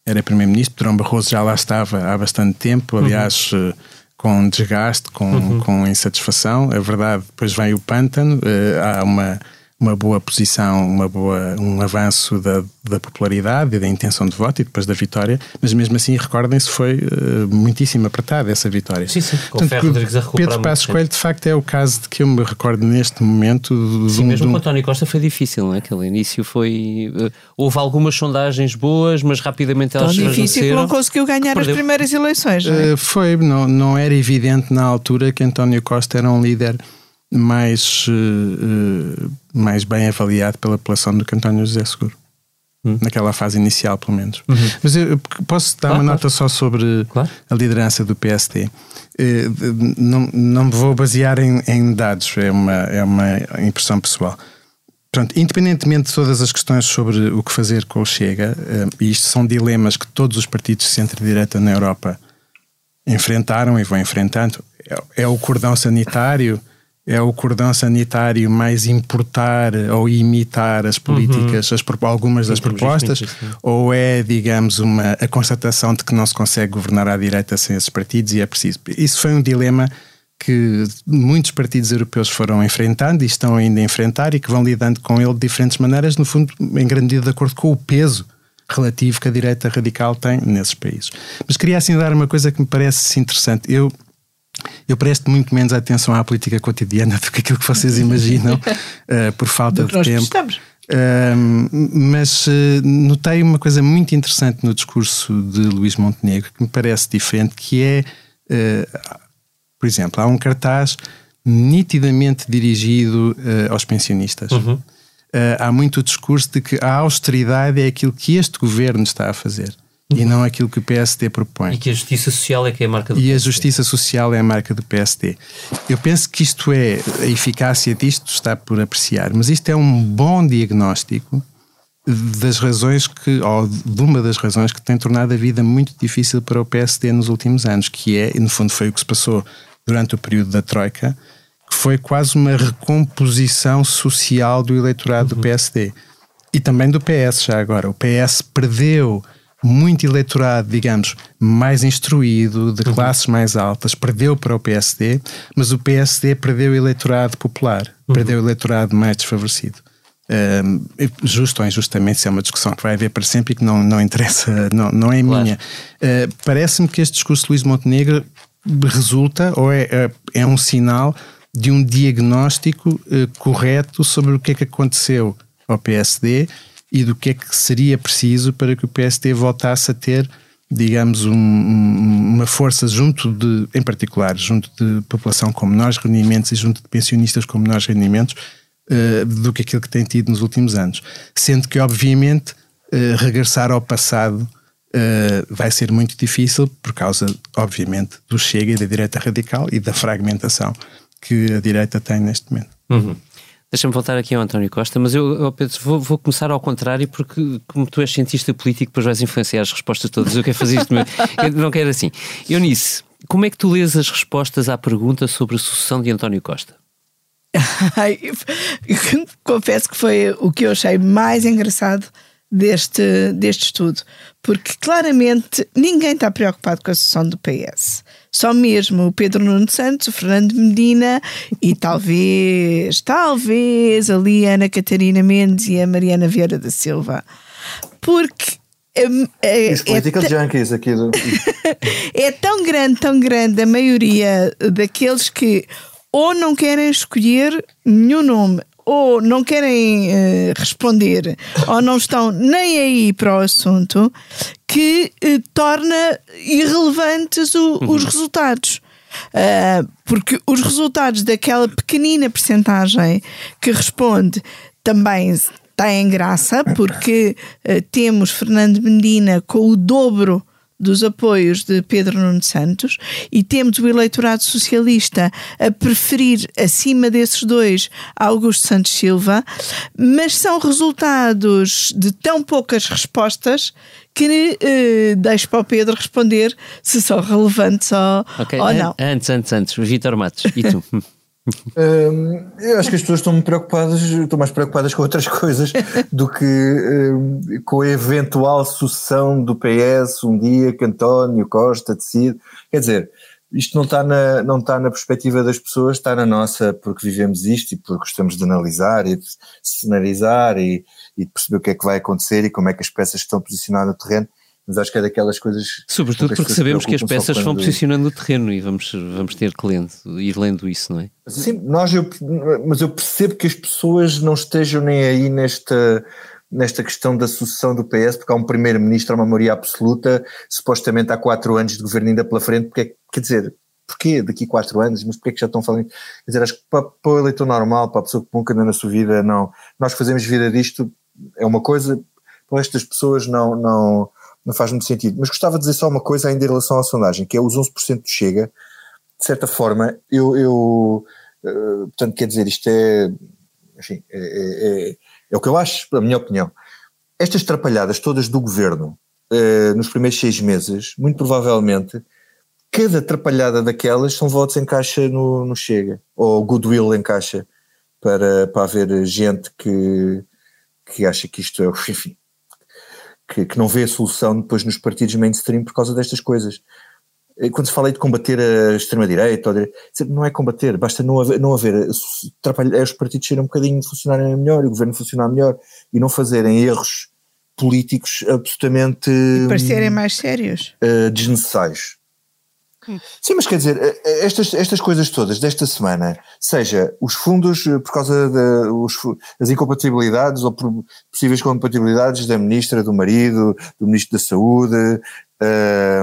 S4: era Primeiro-Ministro, Pedrão Barroso já lá estava há bastante tempo, aliás, uhum. com desgaste, com, uhum. com insatisfação. É verdade, depois vem o pântano, uh, há uma uma boa posição, uma boa, um avanço da, da popularidade e da intenção de voto e depois da vitória, mas mesmo assim, recordem-se, foi uh, muitíssimo apertada essa vitória.
S1: Sim, sim, com Portanto, Rodrigues a recuperar
S4: Pedro Passos Coelho, de facto, é o caso de que eu me recordo neste momento.
S1: De, sim, mesmo com António Costa foi difícil, não é? Aquele início foi. Uh, houve algumas sondagens boas, mas rapidamente elas
S6: Tão difícil que não conseguiu ganhar as primeiras eleições. Não é?
S4: uh, foi, não, não era evidente na altura que António Costa era um líder mais, uh, mais bem avaliado pela população do que António José Seguro. Hum. Naquela fase inicial, pelo menos. Uhum. Mas eu posso dar claro, uma claro. nota só sobre claro. a liderança do. Uh, eh, não, não me vou basear em, em, dados, é uma, é uma impressão pessoal. Pronto, independentemente de todas as questões sobre o que fazer com o Chega, e isto são dilemas que todos os partidos de centro-direita na Europa enfrentaram e vão enfrentando, é, é o cordão sanitário é o cordão sanitário mais importar ou imitar as políticas, uhum. as, algumas das propostas, ou é, digamos, uma, a constatação de que não se consegue governar à direita sem esses partidos e é preciso. Isso foi um dilema que muitos partidos europeus foram enfrentando e estão ainda a enfrentar e que vão lidando com ele de diferentes maneiras, no fundo, em grande medida de acordo com o peso relativo que a direita radical tem nesses países. Mas queria assim dar uma coisa que me parece interessante. Eu eu presto muito menos atenção à política cotidiana [laughs] do que aquilo que vocês imaginam, uh, [laughs] por falta de tempo. Uh, mas uh, notei uma coisa muito interessante no discurso de Luís Montenegro que me parece diferente, que é, por exemplo, há um cartaz nitidamente dirigido aos pensionistas. Uhum. há muito o discurso de que a austeridade é aquilo que este governo está a fazer e não aquilo que o PSD propõe.
S1: E que a justiça social é que é a marca
S4: do E PSD. a justiça social é a marca do PSD. Eu penso que isto é, a eficácia disto está por apreciar, mas isto é um bom diagnóstico das razões que, ou de uma das razões que tem tornado a vida muito difícil para o PSD nos últimos anos, que é, no fundo foi o que se passou durante o período da Troika, que foi quase uma recomposição social do eleitorado uhum. do PSD. E também do PS já agora. O PS perdeu muito eleitorado, digamos, mais instruído, de uhum. classes mais altas, perdeu para o PSD, mas o PSD perdeu o eleitorado popular, uhum. perdeu o eleitorado mais desfavorecido. Um, justo ou injustamente, isso é uma discussão que vai haver para sempre e que não, não interessa, não, não é claro. minha. Uh, Parece-me que este discurso de Luís Montenegro resulta ou é, é, é um sinal de um diagnóstico uh, correto sobre o que é que aconteceu ao PSD e do que é que seria preciso para que o PSD voltasse a ter, digamos, um, uma força junto de, em particular, junto de população com menores rendimentos e junto de pensionistas com menores rendimentos, uh, do que aquilo que tem tido nos últimos anos. Sendo que, obviamente, uh, regressar ao passado uh, vai ser muito difícil por causa, obviamente, do Chega e da direita radical e da fragmentação que a direita tem neste momento.
S1: Uhum. Deixa-me voltar aqui ao António Costa, mas eu, eu Pedro, vou, vou, começar ao contrário, porque como tu és cientista político, depois vais influenciar as respostas todas. Eu quero fazer isto, [laughs] não quero assim. Eunice, como é que tu lês as respostas à pergunta sobre a sucessão de António Costa? [laughs] [laughs]
S6: Confesso que foi o que eu achei mais engraçado deste, deste estudo, porque claramente ninguém está preocupado com a sucessão do PS. Só mesmo o Pedro Nuno Santos, o Fernando Medina e talvez, talvez ali a Ana Catarina Mendes e a Mariana Vieira da Silva. Porque
S5: é, é, Os political é junkies aqui do... [laughs]
S6: é tão grande, tão grande a maioria daqueles que ou não querem escolher nenhum nome ou não querem uh, responder ou não estão nem aí para o assunto que uh, torna irrelevantes o, uhum. os resultados. Uh, porque os resultados daquela pequenina percentagem que responde também têm graça, porque temos Fernando Medina com o dobro dos apoios de Pedro Nuno Santos e temos o eleitorado socialista a preferir acima desses dois Augusto Santos Silva, mas são resultados de tão poucas respostas que eh, deixo para o Pedro responder se são relevantes ou, okay. ou não.
S1: Antes, antes, antes, Vitor Matos, e tu? [laughs]
S5: eu acho que as pessoas estão preocupadas, estão mais preocupadas com outras [laughs] coisas do que com a eventual sucessão do PS um dia que António Costa decide. Quer dizer, isto não está, na, não está na perspectiva das pessoas, está na nossa, porque vivemos isto e porque gostamos de analisar e de cenarizar e, e de perceber o que é que vai acontecer e como é que as peças estão posicionadas no terreno mas acho que é daquelas coisas.
S1: Sobretudo porque sabemos que as peças vão posicionando no terreno e vamos, vamos ter que lendo, ir lendo isso, não é?
S5: Sim, nós, eu, mas eu percebo que as pessoas não estejam nem aí nesta, nesta questão da sucessão do PS, porque há um primeiro-ministro, uma maioria absoluta, supostamente há quatro anos de governo ainda pela frente, porque é, quer dizer, porquê daqui quatro anos, mas porquê que já estão falando? Quer dizer, acho que para, para o eleitor normal, para a pessoa que nunca na sua vida, não. Nós fazemos vida disto, é uma coisa, para estas pessoas não, não, não faz muito sentido. Mas gostava de dizer só uma coisa ainda em relação à sondagem, que é os 11% do Chega, de certa forma, eu, eu uh, portanto, quer dizer, isto é, enfim, é, é, é, é, o que eu acho, a minha opinião. Estas trapalhadas todas do governo, uh, nos primeiros seis meses, muito provavelmente, cada atrapalhada daquelas são votos em caixa no, no Chega, ou goodwill em caixa, para, para haver gente que, que acha que isto é, [laughs] enfim, que, que, não vê a solução depois nos partidos mainstream por causa destas coisas. Quando se fala aí de combater a extrema-direita, não é combater, basta não haver, não haver os partidos serem um bocadinho funcionarem melhor, o governo funcionar melhor e não fazerem erros políticos absolutamente
S6: e parecerem mais sérios
S5: uh, desnecessários. Sim, mas quer dizer, estas, estas coisas todas desta semana, seja os fundos por causa das incompatibilidades ou possíveis compatibilidades da ministra, do marido, do ministro da Saúde,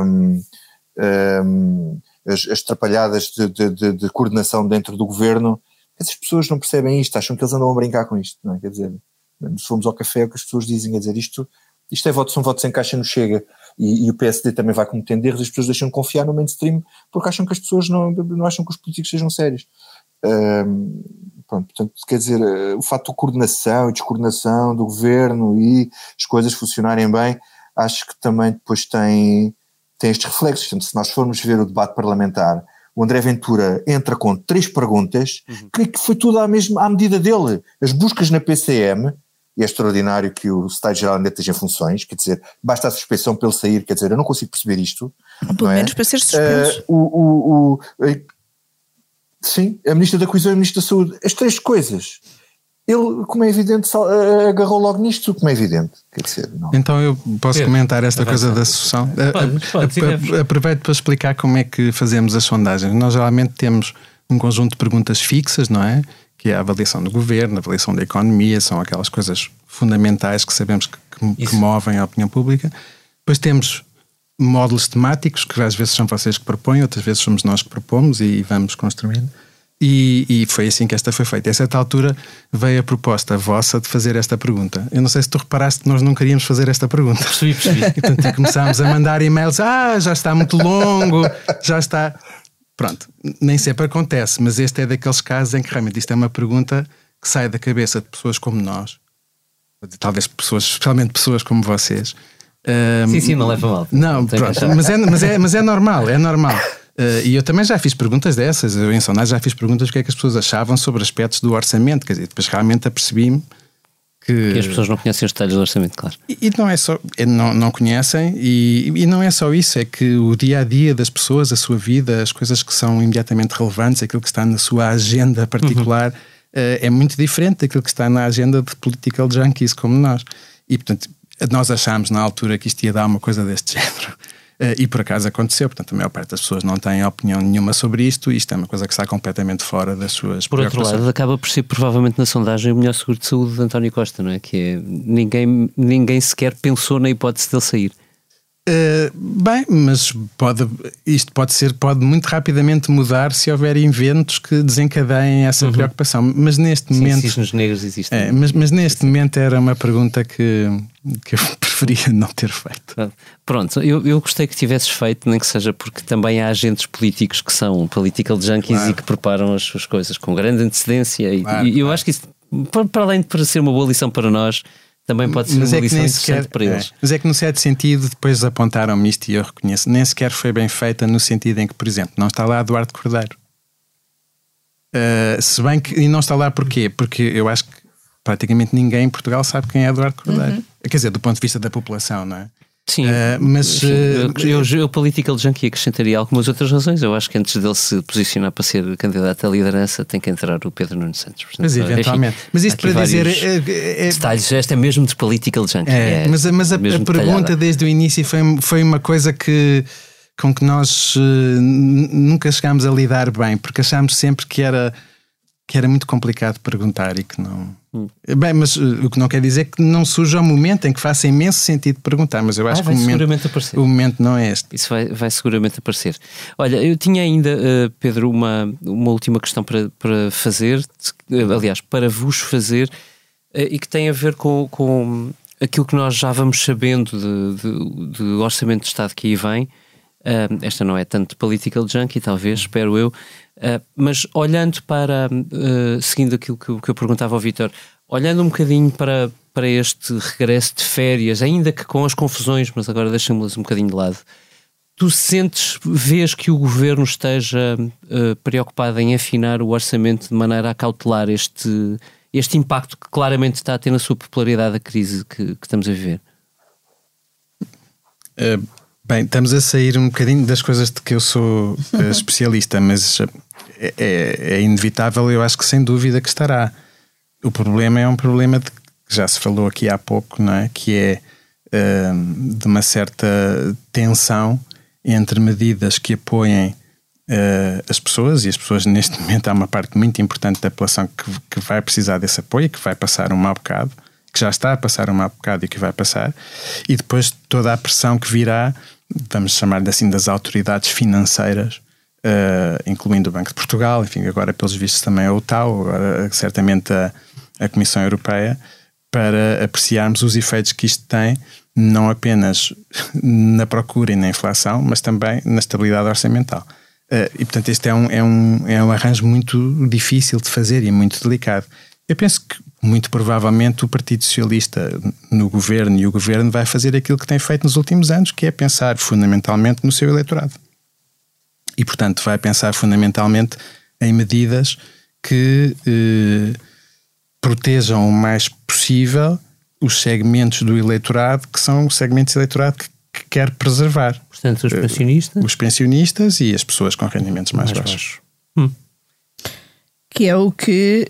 S5: um, um, as, as trapalhadas de, de, de, coordenação dentro do governo, essas pessoas não percebem isto, acham que eles andam a brincar com isto, não é? Quer dizer, se fomos ao café, o que as pessoas dizem, quer dizer, isto, isto é voto, são votos em caixa no Chega, e, e, o PSD também vai cometendo erros, as pessoas deixam de confiar no mainstream porque acham que as pessoas não, não acham que os políticos sejam sérios. Um, pronto, portanto, quer dizer, eh, o fato de coordenação e descoordenação do governo e as coisas funcionarem bem, acho que também depois tem, tem estes reflexos. Portanto, se nós formos ver o debate parlamentar, o André Ventura entra com três perguntas, uhum. que, que foi tudo à, mesma, à medida dele. As buscas na PCM, é extraordinário que o Secretário-Geral ainda esteja em funções, quer dizer, basta a suspeição pelo sair, quer dizer, eu não consigo perceber isto.
S6: Pelo
S5: é?
S6: menos para ser suspenso.
S5: Uh, o, o, o, sim, a Ministra da Coesão e a Ministra da Saúde, as três coisas. Ele, como é evidente, agarrou logo nisto, como é evidente. Quer dizer, não.
S4: Então eu posso Pedro, comentar esta coisa da sucessão? Aproveito para explicar como é que fazemos as sondagens. Nós geralmente temos um conjunto de perguntas fixas, não é? Que é a avaliação do governo, a avaliação da economia, são aquelas coisas fundamentais que sabemos que, que, que movem a opinião pública. Depois temos módulos temáticos, que às vezes são vocês que propõem, outras vezes somos nós que propomos e vamos construindo. E, e, foi assim que esta foi feita. A certa altura veio a proposta vossa de fazer esta pergunta. Eu não sei se tu reparaste que nós não queríamos fazer esta pergunta.
S1: Percebi, percebi.
S4: E, [laughs] portanto, começámos a mandar e-mails. Ah, já está muito longo, já está. Pronto, nem sempre acontece, mas este é daqueles casos em que realmente isto é uma pergunta que sai da cabeça de pessoas como nós, talvez pessoas, especialmente pessoas como vocês.
S1: Um, sim, sim, não leva mal.
S4: Não, pronto, mas é, mas, é, mas é normal, é normal. Uh, e eu também já fiz perguntas dessas, eu em sondagem já fiz perguntas do que é que as pessoas achavam sobre aspectos do orçamento, quer dizer, depois realmente apercebi-me que...
S1: que... as pessoas não conhecem os detalhes do orçamento, claro.
S4: E, e não é só, é, não, não conhecem, e, e não é só isso, é que o dia a dia das pessoas, a sua vida, as coisas que são imediatamente relevantes, aquilo que está na sua agenda particular, uhum. uh, é muito diferente daquilo que está na agenda de political junkies como nós. E portanto, nós achámos na altura que isto ia dar uma coisa deste [laughs] género. Eh, e por acaso aconteceu, portanto, a maior parte das pessoas não tem opinião nenhuma sobre isto, isto é uma coisa que está completamente fora das suas
S1: Por outro lado, acaba por ser provavelmente na sondagem o melhor seguro de saúde de António Costa, não é? Que é, ninguém, ninguém sequer pensou na hipótese dele sair.
S4: Uh, bem, mas pode, isto pode ser, pode muito rapidamente mudar se houver inventos que desencadeiem essa uhum. preocupação. Mas neste
S1: Sim,
S4: momento.
S1: Cisnes negros existem.
S4: É, mas, mas neste momento era uma pergunta que, que eu [laughs] preferia não ter feito.
S1: Pronto, eu, eu gostei que tivesses feito, nem que seja porque também há agentes políticos que são political junkies claro. e que preparam as suas coisas com grande antecedência. Claro, e, e eu acho que isso, para além de ser uma boa lição para nós também pode ser mas uma é lição sequer, para eles.
S4: É, mas é que no certo sentido, depois apontaram-me isto e eu reconheço, nem sequer foi bem feita no sentido em que, por exemplo, não está lá Eduardo Cordeiro. Uh, se bem que. E não está lá porquê? Porque eu acho que praticamente ninguém em Portugal sabe quem é Eduardo Cordeiro. Uhum. Quer dizer, do ponto de vista da população, não é?
S1: Sim, uh, mas uh, eu, eu, political junkie acrescentaria algumas outras razões. Eu acho que antes dele se posicionar para ser candidato à liderança tem que entrar o Pedro Nuno Santos.
S4: Portanto, mas eventualmente. Enfim, mas isto para dizer.
S1: É, é, detalhes, esta é mesmo de political junkie.
S4: É, é mas, mas a, a pergunta desde o início foi, foi uma coisa que com que nós uh, nunca chegámos a lidar bem, porque achámos sempre que era que era muito complicado perguntar e que não. Hum. Bem, mas uh, o que não quer dizer que não surja um momento em que faça imenso sentido perguntar, mas eu acho ah, que o momento, o momento não é este.
S1: Isso vai, vai seguramente aparecer. Olha, eu tinha ainda, uh, Pedro, uma, uma última questão para, para fazer, uh, aliás, para vos fazer, uh, e que tem a ver com, com aquilo que nós já vamos sabendo de, de, de orçamento de Estado que aí vem. esta não é tanto political junkie, talvez, espero eu, Uh, mas olhando para, uh, seguindo aquilo que, que eu perguntava ao Vitor, olhando um bocadinho para, para este regresso de férias, ainda que com as confusões, mas agora deixamos-las um bocadinho de lado, tu sentes, vês que o governo esteja uh, preocupado em afinar o orçamento de maneira a cautelar este, este impacto que claramente está a ter na sua popularidade a crise que, que estamos a viver?
S4: Bem, estamos a sair um bocadinho das coisas de que eu sou [laughs] especialista, mas é, é, é, inevitável, eu acho que sem dúvida que estará. O problema é um problema de, que já se falou aqui há pouco, não é? Que é uh, de uma certa tensão entre medidas que apoiem uh, as pessoas, e as pessoas [laughs] neste momento há uma parte muito importante da população que, que vai precisar desse apoio, que vai passar um mau bocado, que já está a passar um mau bocado e que vai passar, e depois toda a pressão que virá, vamos chamar assim, das autoridades financeiras, Uh, incluindo o Banco de Portugal, enfim, agora pelos vistos também a OTAU, agora certamente a, a Comissão Europeia, para apreciarmos os efeitos que isto tem, não apenas [laughs] na procura e na inflação, mas também na estabilidade orçamental. Uh, e, portanto, este é um, é, um, é um arranjo muito difícil de fazer e muito delicado. Eu penso que, muito provavelmente, o Partido Socialista no governo e o governo vai fazer aquilo que tem feito nos últimos anos, que é pensar fundamentalmente no seu eleitorado. E, portanto, vai pensar fundamentalmente em medidas que eh, protejam o mais possível os segmentos do eleitorado que são segmentos de eleitorado que que quer preservar.
S1: Portanto, os pensionistas?
S4: Os pensionistas e as pessoas com rendimentos mais, mais baixos. Hum.
S6: Que é o que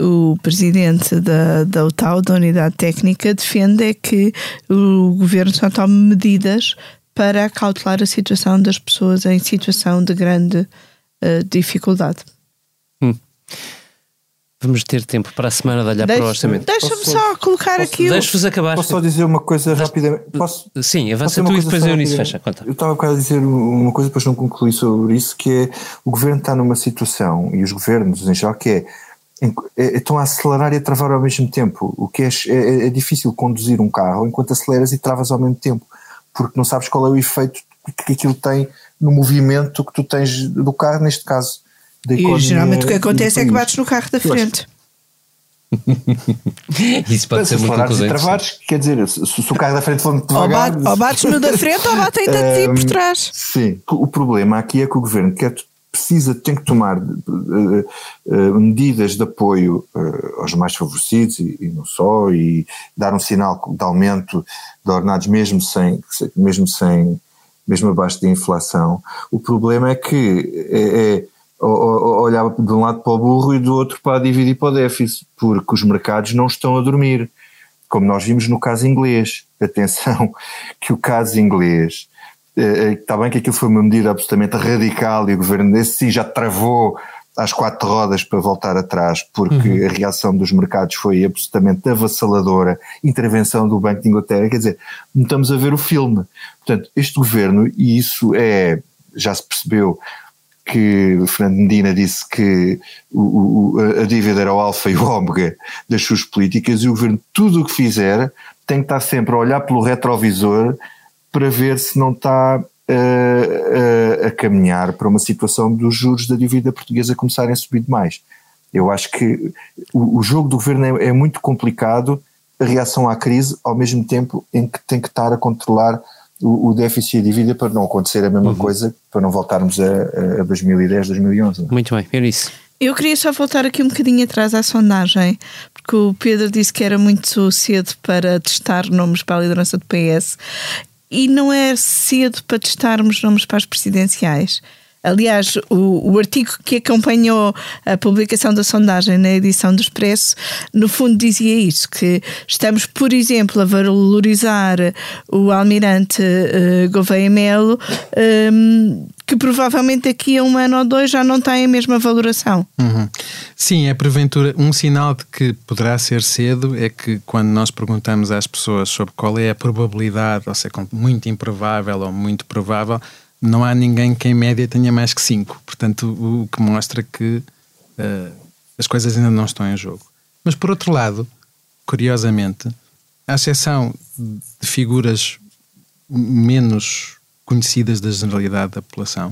S6: uh, o presidente da, da UTAU, da Unidade Técnica, defende: é que o governo só tome medidas para cautelar a situação das pessoas em situação de grande uh, dificuldade.
S1: Hum. Vamos ter tempo para a semana de olhar Deixe, para o orçamento.
S6: Deixa-me só colocar posso, aqui.
S1: Deixa-vos acabar.
S5: Posso só dizer uma coisa rapidamente? Posso,
S1: Sim, avança tu e depois eu nisso fecha. Conta.
S5: Eu estava a dizer uma coisa, depois não concluí sobre isso, que é o governo está numa situação, e os governos em geral, que é, é estão a acelerar e a travar ao mesmo tempo. O que é, é, é difícil conduzir um carro enquanto aceleras e travas ao mesmo tempo, porque não sabes qual é o efeito que aquilo tem no movimento que tu tens do carro, neste caso
S6: e geralmente o que acontece é que bates no carro da frente. [laughs]
S1: Isso pode ser muito conclusão.
S5: travares, quer dizer, se, se, o carro da frente for muito devagar...
S6: Ou, bates no da frente ou batem a ti por trás.
S5: Sim, o problema aqui é que o governo quer precisa, tem que tomar uh, uh, medidas de apoio uh, aos mais favorecidos e, e, não só, e dar um sinal de aumento de ordenados mesmo sem, mesmo sem, mesmo abaixo da inflação. O problema é que é, é olhava de um lado para o burro e do outro para e para o déficit, porque os mercados não estão a dormir, como nós vimos no caso inglês. Atenção, [laughs] que o caso inglês, está bem que aquilo foi uma medida absolutamente radical e o governo desse sim já travou às quatro rodas para voltar atrás, porque uhum. a reação dos mercados foi absolutamente avassaladora, intervenção do Banco de Inglaterra, quer dizer, não estamos a ver o filme. Portanto, este governo, e isso é, já se percebeu, que Fernando Medina disse que o, o, a dívida era o alfa e o ômega das suas políticas e o governo, tudo o que fizer, tem que estar sempre a olhar pelo retrovisor para ver se não está a, a, a caminhar para uma situação dos juros da dívida portuguesa começarem a subir demais. Eu acho que o, o jogo do governo é, é muito complicado, a reação à crise, ao mesmo tempo em que tem que estar a controlar o, o déficit e a dívida para não acontecer a mesma uhum. coisa, para não voltarmos a, a 2010, 2011.
S1: Muito bem, Eunice.
S6: Eu queria só voltar aqui um bocadinho atrás à sondagem, porque o Pedro disse que era muito cedo para testar nomes para a liderança do PS e não é cedo para testarmos nomes para as presidenciais. Aliás, o, o, artigo que acompanhou a publicação da sondagem na edição do Expresso, no fundo dizia isso, que estamos, por exemplo, a valorizar o almirante uh, Gouveia Melo, um, que provavelmente daqui a um ano ou dois já não tem a mesma valoração.
S4: Uhum. Sim, é porventura um sinal de que poderá ser cedo é que quando nós perguntamos às pessoas sobre qual é a probabilidade, ou seja, muito improvável ou muito provável, não há ninguém que em média tenha mais que 5. Portanto, o, o, que mostra que uh, as coisas ainda não estão em jogo. Mas por outro lado, curiosamente, à exceção de figuras menos conhecidas da generalidade da população,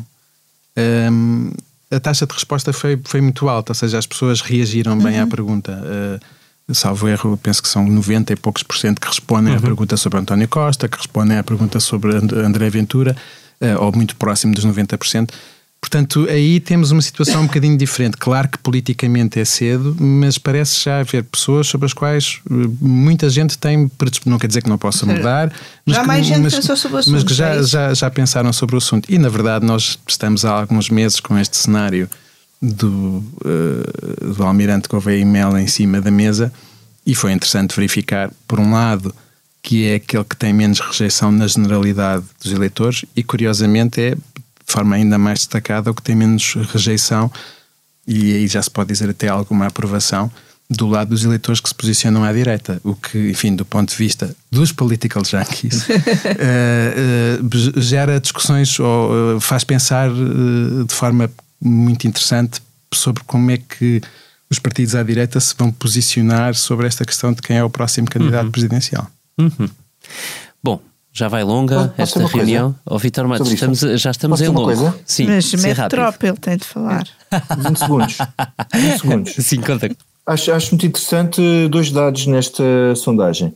S4: um, a taxa de resposta foi, foi muito alta, ou seja, as pessoas reagiram bem uhum. à pergunta. Uh, salvo erro, penso que são 90 e poucos por cento que respondem uhum. à pergunta sobre António Costa, que respondem à pergunta sobre André Ventura. Eh, ou muito próximo dos 90%. Portanto, aí temos uma situação um bocadinho diferente. Claro que politicamente é cedo, mas parece já haver pessoas sobre as quais eh, muita gente tem, não quer dizer que não possa mudar,
S6: mas
S4: já
S6: que, mais gente mas, pensou sobre o assunto.
S4: Mas que já, é já, já pensaram sobre o assunto. E na verdade, nós estamos há alguns meses com este cenário do, uh, do Almirante Gouveia e Mel em cima da mesa, e foi interessante verificar, por um lado, que é aquele que tem menos rejeição na generalidade dos eleitores, e curiosamente é, de forma ainda mais destacada, o que tem menos rejeição, e aí já se pode dizer até alguma aprovação, do lado dos eleitores que se posicionam à direita, o que, enfim, do ponto de vista dos political junkies, uh, [laughs] uh, gera discussões ou uh, faz pensar de forma muito interessante sobre como é que os partidos à direita se vão posicionar sobre esta questão de quem é o próximo candidato uhum. presidencial.
S1: Uhum. Já vai longa oh, esta reunião. Ó oh, Vitor Matos, estamos, já estamos em longo. Coisa?
S6: Sim, Mas mete tropa, ele tem de falar.
S5: 20 segundos. 20 segundos. [laughs]
S1: Sim, conta.
S5: Acho, acho muito interessante dois dados nesta sondagem.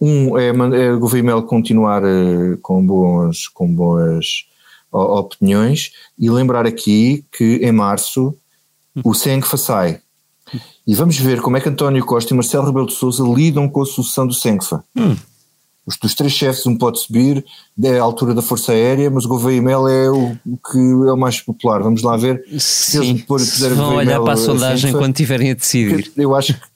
S5: Um é, é o Govimel continuar uh, com, bons, com boas opiniões e lembrar aqui que em março o Senfa sai. E vamos ver como é que António Costa e Marcelo Rebelo de Sousa lidam com a sucessão do Senfa. Hum. Os dos três chefes, um pode subir, é a altura da Força Aérea, mas o Gouveia Mel é o, o, que é o mais popular. Vamos lá ver
S1: se eles pôr, vão olhar para a sondagem quando tiverem a decidir.
S5: Eu acho que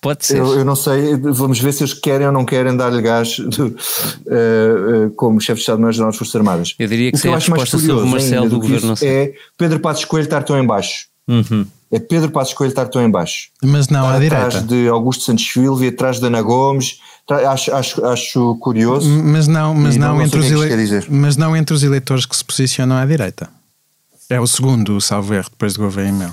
S1: Pode ser.
S5: Eu, eu, não sei, vamos ver se eles querem ou não querem dar-lhe gás [laughs] de, uh, uh, como chefe de Estado-Maior-General das Forças Armadas.
S1: Eu diria que, o que eu acho mais curioso Marcelo do, governo
S5: é Pedro Passos Coelho estar tão em baixo. Uhum. É Pedro Passos Coelho estar tão em baixo.
S4: Mas não à direita.
S5: Atrás de Augusto Santos Filho e atrás de Ana Gomes, acho, acho, acho curioso.
S4: Mas não, mas não, não entre os ele... mas não entre os eleitores que se posicionam à direita. É o segundo, o salvo erro, depois de Gouveia e Mel.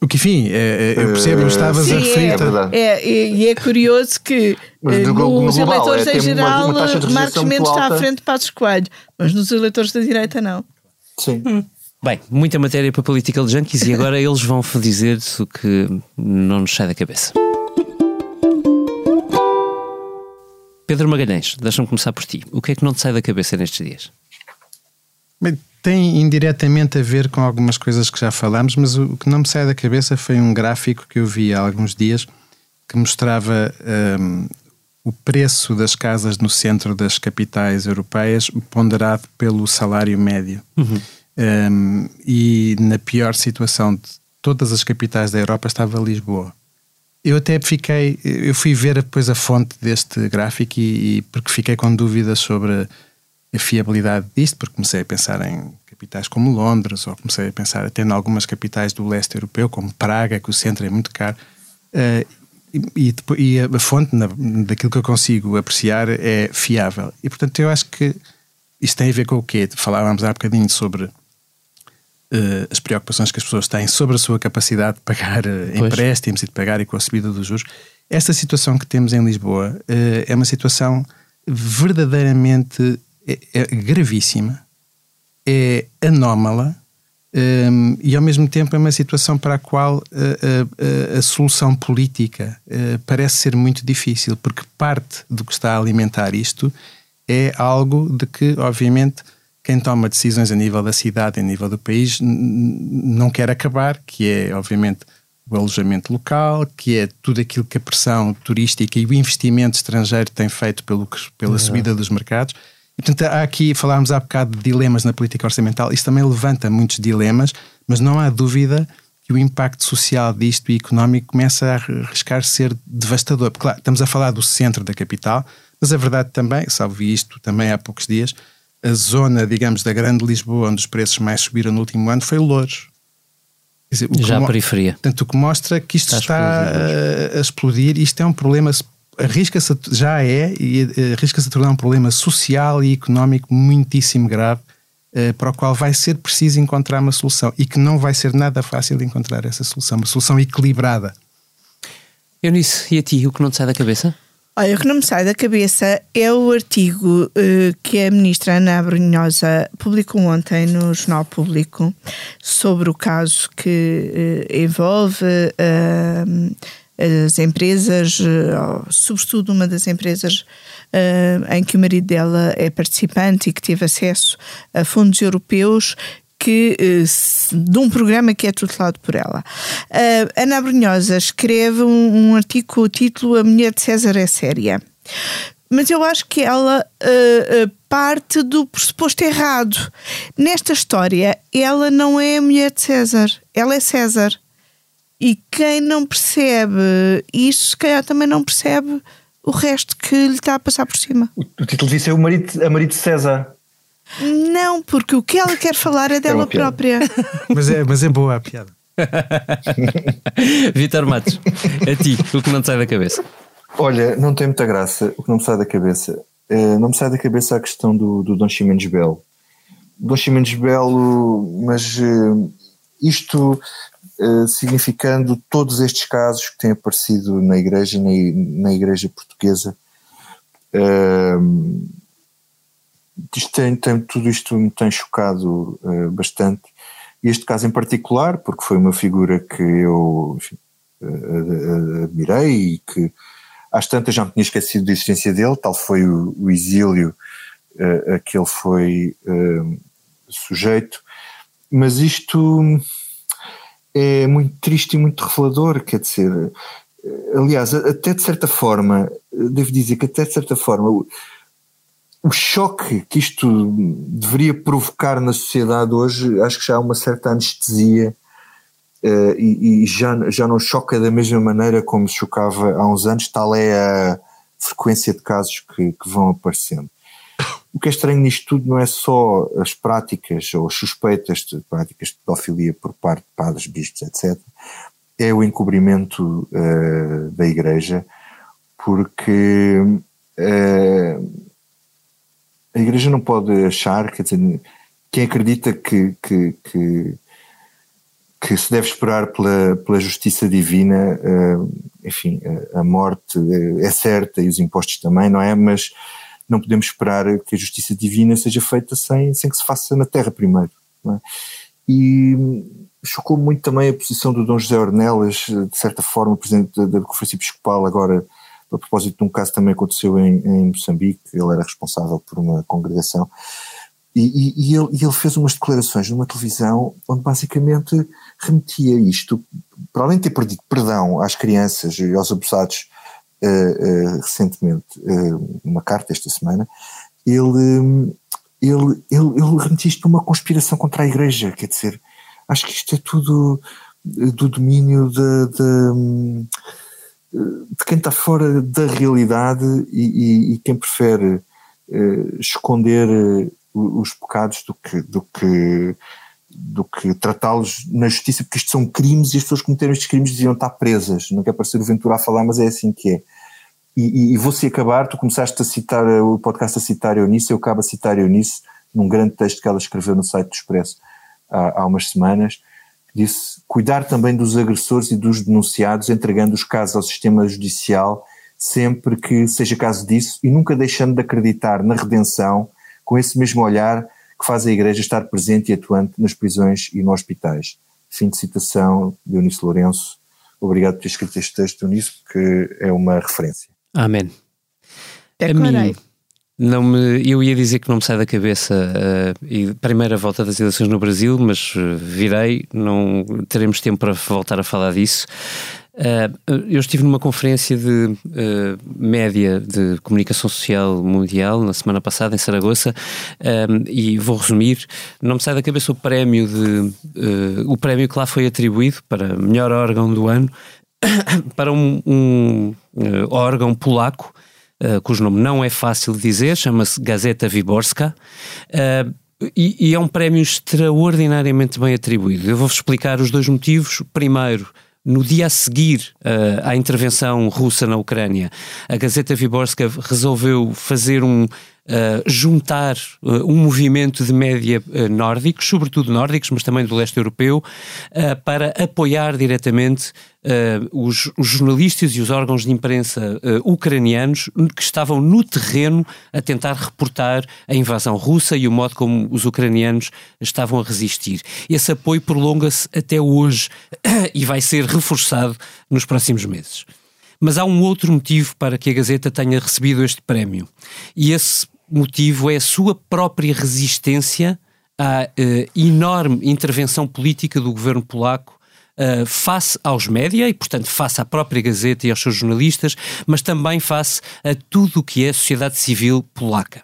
S4: O que, enfim, é, é eu percebo, uh, estavas a referir.
S6: É, é, e é curioso que nos global, eleitores é, em geral, uma, uma Marcos Mendes está à frente de Passos Coelho, mas nos eleitores da direita não.
S5: Sim. Hum.
S1: Bem, muita matéria para Political Junkies e agora eles vão [laughs] dizer o que não nos sai da cabeça. Pedro Magalhães, deixa-me começar por ti. O que é que não te sai da cabeça nestes dias?
S4: Bem, tem indiretamente a ver com algumas coisas que já falámos, mas o que não me sai da cabeça foi um gráfico que eu vi há alguns dias que mostrava um, o preço das casas no centro das capitais europeias ponderado pelo salário médio. Uhum. Um, e na pior situação de todas as capitais da Europa estava Lisboa. Eu até fiquei, eu fui ver depois a fonte deste gráfico e, e porque fiquei com dúvidas sobre a fiabilidade disto, porque comecei a pensar em capitais como Londres, ou comecei a pensar até em algumas capitais do leste europeu, como Praga, que o centro é muito caro. Uh, e, e, a fonte na, daquilo que eu consigo apreciar é fiável. E portanto eu acho que isto tem a ver com o quê? Falávamos há bocadinho sobre uh, as preocupações que as pessoas têm sobre a sua capacidade de pagar uh, empréstimos e de pagar e com a subida dos juros. Esta situação que temos em Lisboa uh, é uma situação verdadeiramente é, é gravíssima, é anómala um, e ao mesmo tempo é uma situação para a qual a, a, a solução política parece ser muito difícil, porque parte do que está a alimentar isto é algo de que, obviamente, quem toma decisões a nível da cidade, a nível do país, não quer acabar, que é, obviamente, o alojamento local, que é tudo aquilo que a pressão turística e o investimento estrangeiro tem feito pelo, pela subida dos mercados. E, portanto, há aqui, falámos há bocado de dilemas na política orçamental, isso também levanta muitos dilemas, mas não há dúvida que o impacto social disto e económico começa a arriscar ser devastador. Porque, claro, estamos a falar do centro da capital, mas a verdade também, salvo isto também há poucos dias, a zona, digamos, da Grande Lisboa, onde os preços mais subiram no último ano, foi Louros.
S1: Dizer, Já a periferia.
S4: Portanto, o que mostra que isto está, está a, a, explodir. Isto é um problema, arrisca-se, já é, e eh, arrisca-se a tornar um problema social e económico muitíssimo grave, eh, para o qual vai ser preciso encontrar uma solução e que não vai ser nada fácil de encontrar essa solução, uma solução equilibrada.
S1: Eunice, e a ti, o que não te sai da cabeça?
S6: Olha, o que não me sai da cabeça é o artigo uh, que a ministra Ana Abrunhosa publicou ontem no Jornal Público sobre o caso que uh, envolve uh, as empresas, sobretudo uma das empresas em que o marido dela é participante e que teve acesso a fundos europeus que, de um programa que é tutelado por ela. Uh, Ana Brunhosa escreve um, um, artigo com o título A Mulher de César é Séria. Mas eu acho que ela uh, parte do pressuposto errado. Nesta história, ela não é a mulher de César, ela é César. E quem não percebe isso, se calhar também não percebe o resto que lhe está a passar por cima.
S5: O, o título devia ser o marido, a marido de César.
S6: Não, porque o que ela quer falar é dela própria. [laughs]
S4: Mas é, mas é boa a piada. [laughs]
S1: Vitor Matos, a ti, o que não te sai da cabeça?
S5: Olha, não tem muita graça. O que não me sai da cabeça. eh, não me sai da cabeça a questão do, do Dom Ximenes Belo. Dom Ximenes Belo, mas eh, isto eh, significando todos estes casos que têm aparecido na igreja, na, na igreja portuguesa. eh, isto tem, tem- tudo isto me tem chocado eh, bastante. Este caso em particular, porque foi uma figura que eu enfim, eh, eh, admirei e que às tantas já me tinha esquecido da existência dele, tal foi o, o exílio eh, a que ele foi eh, sujeito. Mas isto é muito triste e muito revelador, quer dizer, aliás, até de certa forma, devo dizer que até de certa forma o, choque que isto deveria provocar na sociedade hoje, acho que já há uma certa anestesia eh, e, e já, já não choca da mesma maneira como chocava há uns anos, tal é a frequência de casos que, que vão aparecendo. O que é estranho nisto tudo não é só as práticas ou as suspeitas de práticas de pedofilia por parte de padres, bispos, etc. É o encobrimento eh, da Igreja, porque eh, a Igreja não pode achar, quer dizer, quem acredita que, que, que, que se deve esperar pela, pela justiça divina, eh, enfim, a- morte eh, é certa e os impostos também, não é? Mas não podemos esperar que a justiça divina seja feita sem, sem que se faça na terra primeiro. é? E hum, chocou muito também a posição do Dom José Ornelas, de certa forma, presidente da, da Conferência Episcopal, agora a propósito de um caso que também aconteceu em, em Moçambique, ele era responsável por uma congregação, e, e- e ele, e ele fez umas declarações numa televisão onde basicamente remetia isto, para além de ter pedido perdão às crianças e aos abusados eh, eh, recentemente, eh, uma carta esta semana, ele, ele, ele, ele remetia isto numa conspiração contra a Igreja, quer dizer, acho que isto é tudo do domínio da. De quem está fora da realidade e, e- e quem prefere eh, esconder o- os pecados do que, do que, do que tratá-los na justiça, porque isto são crimes e as pessoas que cometeram estes crimes deviam estar presas. Não quer parecer o Ventura a falar, mas é assim que é. E, e, e vou-se acabar, tu começaste a citar eh, o podcast a citar Eunice, eu acabo a citar Eunice num grande texto que ela escreveu no site do Expresso há, há umas semanas, disse cuidar também dos agressores e dos denunciados, entregando os casos ao sistema judicial sempre que seja caso disso e nunca deixando de acreditar na redenção com esse mesmo olhar que faz a Igreja estar presente e atuante nas prisões e nos hospitais. Fim de citação de Eunice Lourenço. Obrigado por ter escrito este texto, Eunice, que é uma referência.
S1: Amém. A
S6: Decorei.
S1: mim, não me, eu ia dizer que não me sai da cabeça eh, e primeira volta das eleições no Brasil, mas eh, virei, não teremos tempo para voltar a falar disso. Eh, eu estive numa conferência de eh, média de comunicação social mundial na semana passada em Saragoça eh, e vou resumir. Não me sai da cabeça o prémio de o prémio que lá foi atribuído para melhor órgão do ano [coughs] para um, um, órgão polaco uh, cujo nome não é fácil de dizer, chama-se Gazeta Wyborska, uh, e, e é um prémio extraordinariamente bem atribuído. Eu vou-vos explicar os dois motivos. Primeiro, no dia a seguir uh, à intervenção russa na Ucrânia, a Gazeta Wyborska resolveu fazer um. Uh, juntar uh, um movimento de média uh, nórdicos, sobretudo nórdicos, mas também do leste europeu, para apoiar diretamente os, os, jornalistas e os órgãos de imprensa ucranianos que estavam no terreno a tentar reportar a invasão russa e o modo como os ucranianos estavam a resistir. Esse apoio prolonga-se até hoje [clears throat] e vai ser reforçado nos próximos meses. Mas há um outro motivo para que a Gazeta tenha recebido este prémio. E esse motivo é a sua própria resistência à uh, enorme intervenção política do governo polaco Uh, face aos média e, portanto, face à própria Gazeta e aos seus jornalistas, mas também face a tudo o que é sociedade civil polaca.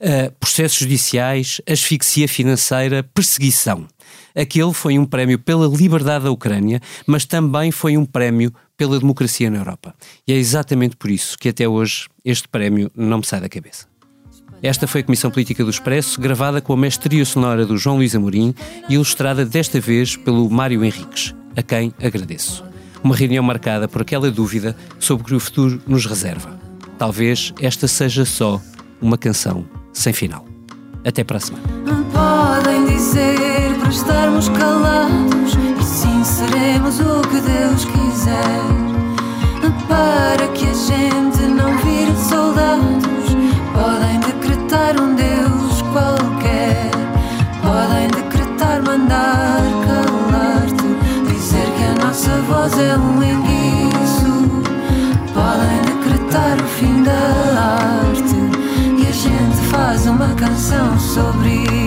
S1: Uh, processos judiciais, asfixia financeira, perseguição. Aquele foi um prémio pela liberdade da Ucrânia, mas também foi um prémio pela democracia na Europa. E é exatamente por isso que até hoje este prémio não me sai da cabeça. Esta foi a Comissão Política do Expresso, gravada com a mestria sonora do João Luís Amorim e ilustrada desta vez pelo Mário Henriques, a quem agradeço. Uma reunião marcada por aquela dúvida sobre o que o futuro nos reserva. Talvez esta seja só uma canção sem final. Até para a semana.
S2: Podem dizer para estarmos calados e sim seremos o que Deus quiser para que a gente não decretar um Deus qualquer. Podem decretar, mandar, calar-te. Dizer que a nossa voz é um enguiço. Podem decretar o fim da arte. E a gente faz uma canção sobre isso.